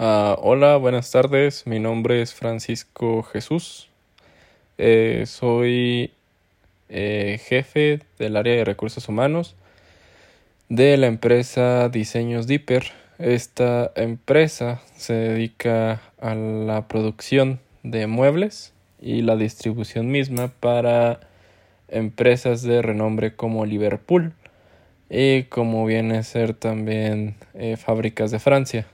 Ah, hola, buenas tardes. Mi nombre es Francisco Jesús. Eh, soy eh, jefe del área de recursos humanos de la empresa Diseños Dipper. Esta empresa se dedica a la producción de muebles y la distribución misma para empresas de renombre como Liverpool y como viene a ser también eh, fábricas de Francia.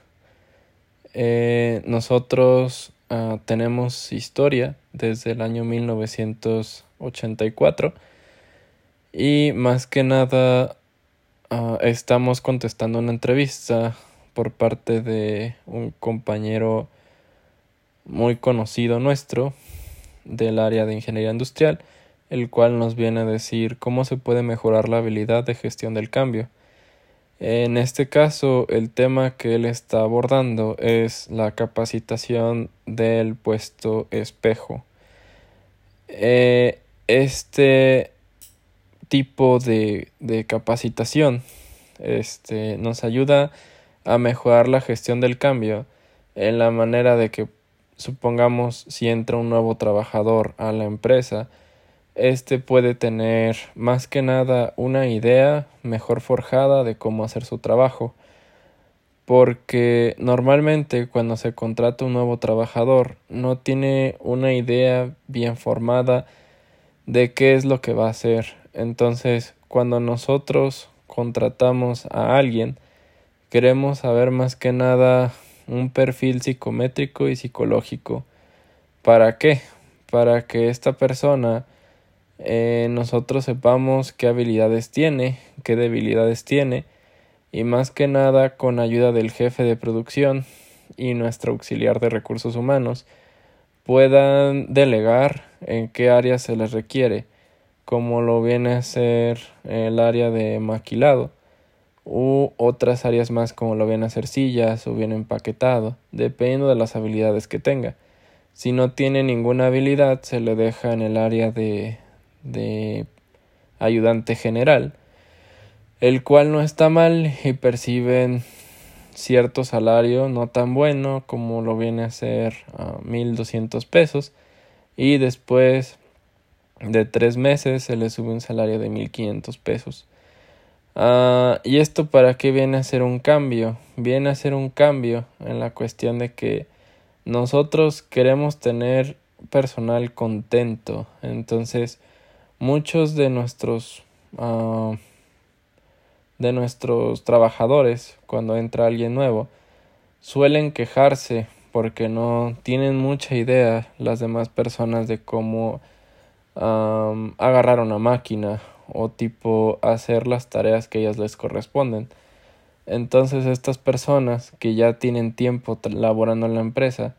Eh, nosotros uh, tenemos historia desde el año 1984 y más que nada uh, estamos contestando una entrevista por parte de un compañero muy conocido nuestro del área de ingeniería industrial, el cual nos viene a decir cómo se puede mejorar la habilidad de gestión del cambio. En este caso, el tema que él está abordando es la capacitación del puesto espejo. Eh, este tipo de, de capacitación este, nos ayuda a mejorar la gestión del cambio en la manera de que supongamos si entra un nuevo trabajador a la empresa este puede tener más que nada una idea mejor forjada de cómo hacer su trabajo. Porque normalmente cuando se contrata un nuevo trabajador no tiene una idea bien formada de qué es lo que va a hacer. Entonces, cuando nosotros contratamos a alguien, queremos saber más que nada un perfil psicométrico y psicológico. ¿Para qué? Para que esta persona eh, nosotros sepamos qué habilidades tiene, qué debilidades tiene y más que nada con ayuda del jefe de producción y nuestro auxiliar de recursos humanos puedan delegar en qué área se les requiere, como lo viene a ser el área de maquilado u otras áreas más como lo viene a ser sillas o bien empaquetado, dependiendo de las habilidades que tenga. Si no tiene ninguna habilidad, se le deja en el área de de ayudante general, el cual no está mal y perciben cierto salario no tan bueno como lo viene a ser a mil doscientos pesos y después de tres meses se le sube un salario de mil quinientos pesos. Uh, ¿Y esto para qué viene a ser un cambio? Viene a ser un cambio en la cuestión de que nosotros queremos tener personal contento. Entonces, muchos de nuestros uh, de nuestros trabajadores cuando entra alguien nuevo suelen quejarse porque no tienen mucha idea las demás personas de cómo agarrar una máquina o tipo hacer las tareas que ellas les corresponden. Entonces estas personas que ya tienen tiempo laborando en la empresa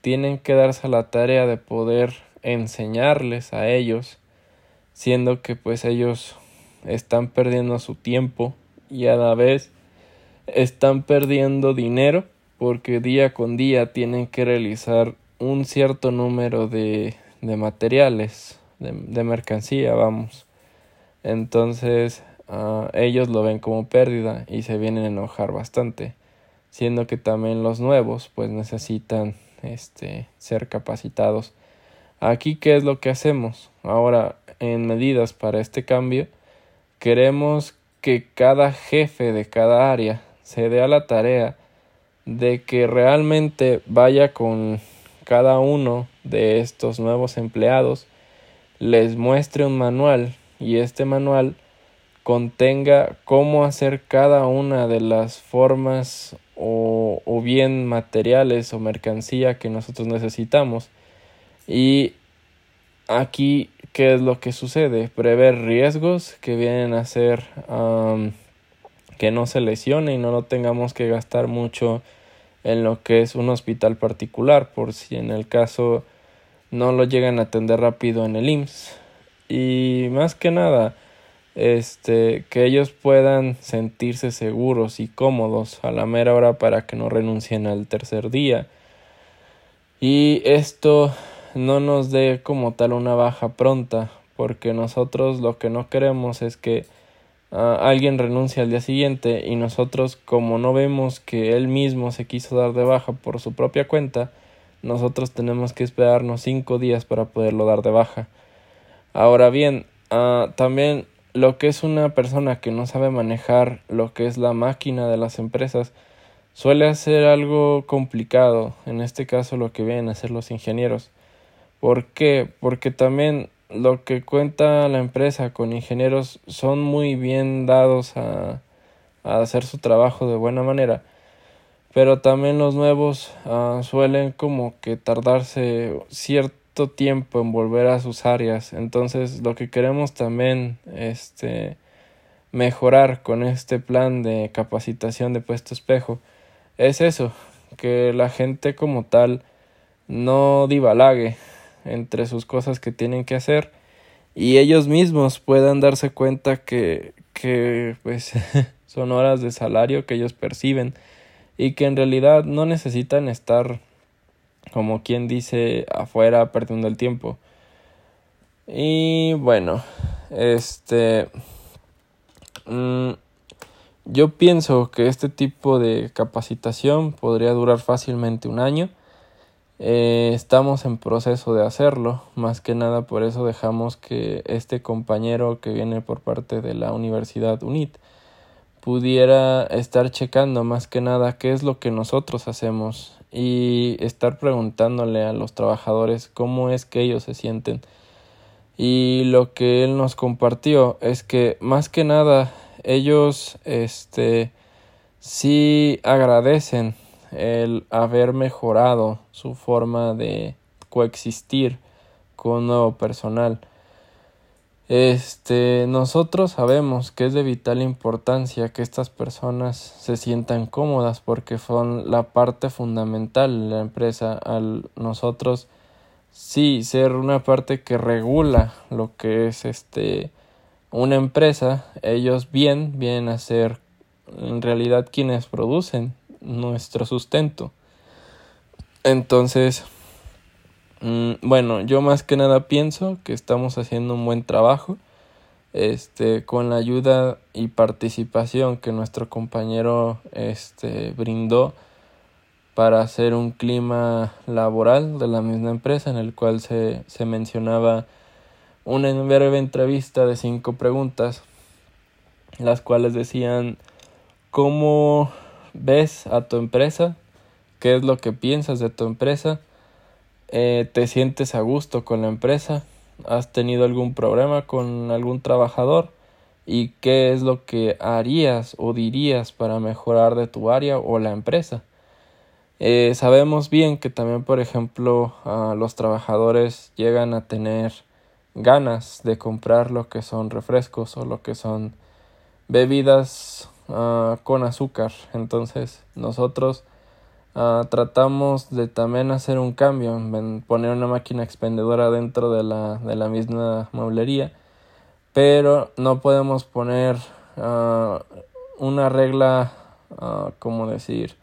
tienen que darse la tarea de poder enseñarles a ellos siendo que pues ellos están perdiendo su tiempo y a la vez están perdiendo dinero porque día con día tienen que realizar un cierto número de, de materiales, de, de, mercancía, vamos. Entonces uh, ellos lo ven como pérdida y se vienen a enojar bastante, siendo que también los nuevos pues necesitan este, ser capacitados Aquí, ¿qué es lo que hacemos? Ahora, en medidas para este cambio, queremos que cada jefe de cada área se dé a la tarea de que realmente vaya con cada uno de estos nuevos empleados, les muestre un manual y este manual contenga cómo hacer cada una de las formas o, o bien materiales o mercancía que nosotros necesitamos. Y aquí, ¿qué es lo que sucede? Prever riesgos que vienen a ser que no se lesione y no lo tengamos que gastar mucho en lo que es un hospital particular, por si en el caso no lo llegan a atender rápido en el IMSS. Y más que nada, este, que ellos puedan sentirse seguros y cómodos a la mera hora para que no renuncien al tercer día. Y esto no nos dé como tal una baja pronta, porque nosotros lo que no queremos es que ah, alguien renuncia al día siguiente y nosotros como no vemos que él mismo se quiso dar de baja por su propia cuenta, nosotros tenemos que esperarnos cinco días para poderlo dar de baja. Ahora bien, ah, también lo que es una persona que no sabe manejar lo que es la máquina de las empresas suele ser algo complicado, en este caso lo que vienen a hacer los ingenieros. ¿Por qué? Porque también lo que cuenta la empresa con ingenieros son muy bien dados a, a hacer su trabajo de buena manera pero también los nuevos ah, suelen como que tardarse cierto tiempo en volver a sus áreas entonces lo que queremos también este mejorar con este plan de capacitación de puesto espejo es eso que la gente como tal no divalague entre sus cosas que tienen que hacer y ellos mismos puedan darse cuenta que que pues son horas de salario que ellos perciben y que en realidad no necesitan estar como quien dice afuera perdiendo el tiempo. Y bueno, este mm, yo pienso que este tipo de capacitación podría durar fácilmente un año. Eh, estamos en proceso de hacerlo, más que nada por eso dejamos que este compañero que viene por parte de la Universidad UNIT pudiera estar checando más que nada qué es lo que nosotros hacemos y estar preguntándole a los trabajadores cómo es que ellos se sienten. Y lo que él nos compartió es que más que nada ellos este sí agradecen el haber mejorado su forma de coexistir con nuevo personal este, nosotros sabemos que es de vital importancia que estas personas se sientan cómodas porque son la parte fundamental de la empresa. Al nosotros sí ser una parte que regula lo que es este una empresa, ellos bien vienen a ser en realidad quienes producen nuestro sustento. Entonces, Mm, bueno, yo más que nada pienso que estamos haciendo un buen trabajo. Este, con la ayuda y participación que nuestro compañero este brindó para hacer un clima laboral de la misma empresa en el cual se, se mencionaba una breve entrevista de cinco preguntas las cuales decían ¿cómo ves a tu empresa? ¿Qué es lo que piensas de tu empresa? Eh, te sientes a gusto con la empresa, has tenido algún problema con algún trabajador y qué es lo que harías o dirías para mejorar de tu área o la empresa. Eh, sabemos bien que también, por ejemplo, los trabajadores llegan a tener ganas de comprar lo que son refrescos o lo que son bebidas ah, con azúcar. Entonces, nosotros Ah, tratamos de también hacer un cambio, poner una máquina expendedora dentro de la, de la misma mueblería, pero no podemos poner uh, una regla, ¿cómo decir?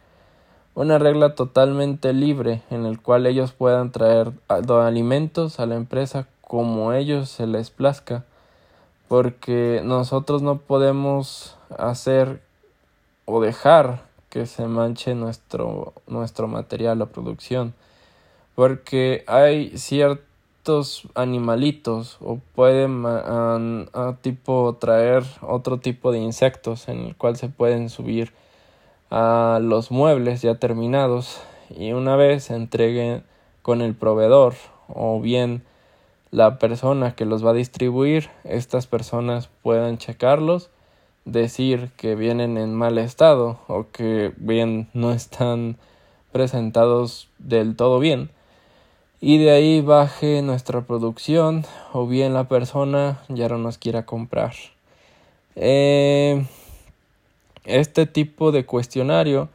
Una regla totalmente libre en el cual ellos puedan traer alimentos a la empresa como ellos se les plazca, porque nosotros no podemos hacer o dejar que se manche nuestro, nuestro material o producción. Porque hay ciertos animalitos o pueden tipo traer otro tipo de insectos en el cual se pueden subir a los muebles ya terminados y una vez se entreguen con el proveedor o bien la persona que los va a distribuir, estas personas puedan checarlos decir que vienen en mal estado o que bien no están presentados del todo bien y de ahí baje nuestra producción o bien la persona ya no nos quiera comprar. Eh, este tipo de cuestionario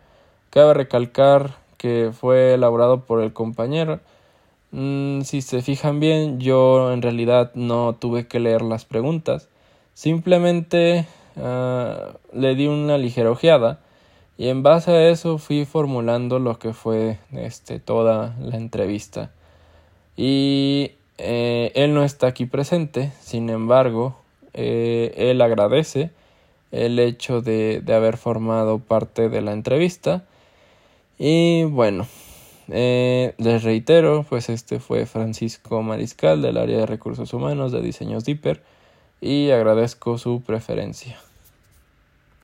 cabe recalcar que fue elaborado por el compañero. Mm, si se fijan bien, yo en realidad no tuve que leer las preguntas. Simplemente Ah, le di una ligera ojeada y en base a eso fui formulando lo que fue este, toda la entrevista. Y eh, él no está aquí presente, sin embargo, eh, él agradece el hecho de, de haber formado parte de la entrevista. Y bueno, eh, les reitero, pues este fue Francisco Mariscal del área de recursos humanos de Diseños Dipper y agradezco su preferencia.